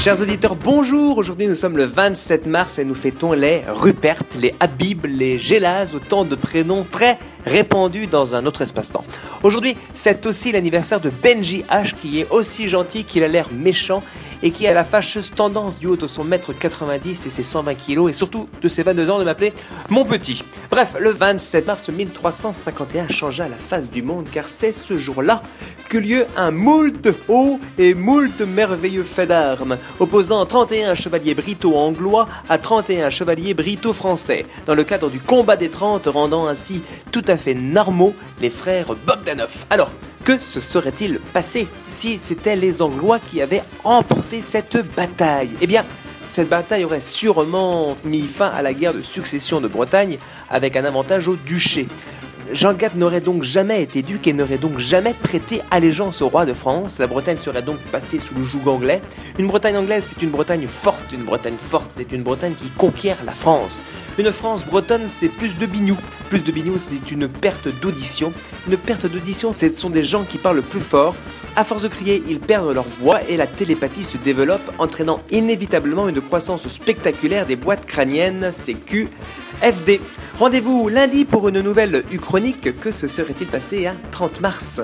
Chers auditeurs, bonjour. Aujourd'hui, nous sommes le 27 mars et nous fêtons les Rupert, les Habib, les Gélaz, autant de prénoms très répandus dans un autre espace-temps. Aujourd'hui, c'est aussi l'anniversaire de Benji H qui est aussi gentil qu'il a l'air méchant et qui a la fâcheuse tendance du haut de son mètre 90 et ses 120 kilos et surtout de ses 22 ans de m'appeler mon petit. Bref, le 27 mars 1351 changea la face du monde car c'est ce jour-là que lieu un moult haut et moult merveilleux fait d'armes opposant 31 chevaliers brito-anglois à 31 chevaliers brito-français dans le cadre du combat des 30 rendant ainsi tout à fait normaux les frères Bogdanov. Alors, que se serait-il passé si c'était les Anglois qui avaient emporté cette bataille? Eh bien, cette bataille aurait sûrement mis fin à la guerre de succession de Bretagne avec un avantage au duché. Jean IV n'aurait donc jamais été duc et n'aurait donc jamais prêté allégeance au roi de France. La Bretagne serait donc passée sous le joug anglais. Une Bretagne anglaise, c'est une Bretagne forte. Une Bretagne forte, c'est une Bretagne qui conquiert la France. Une France bretonne, c'est plus de bignou. Plus de bignou, c'est une perte d'audition. Une perte d'audition, ce sont des gens qui parlent plus fort. À force de crier, ils perdent leur voix et la télépathie se développe, entraînant inévitablement une croissance spectaculaire des boîtes crâniennes, CQ, FD. Rendez-vous lundi pour une nouvelle Uchronique. Que se serait-il passé à 30 mars?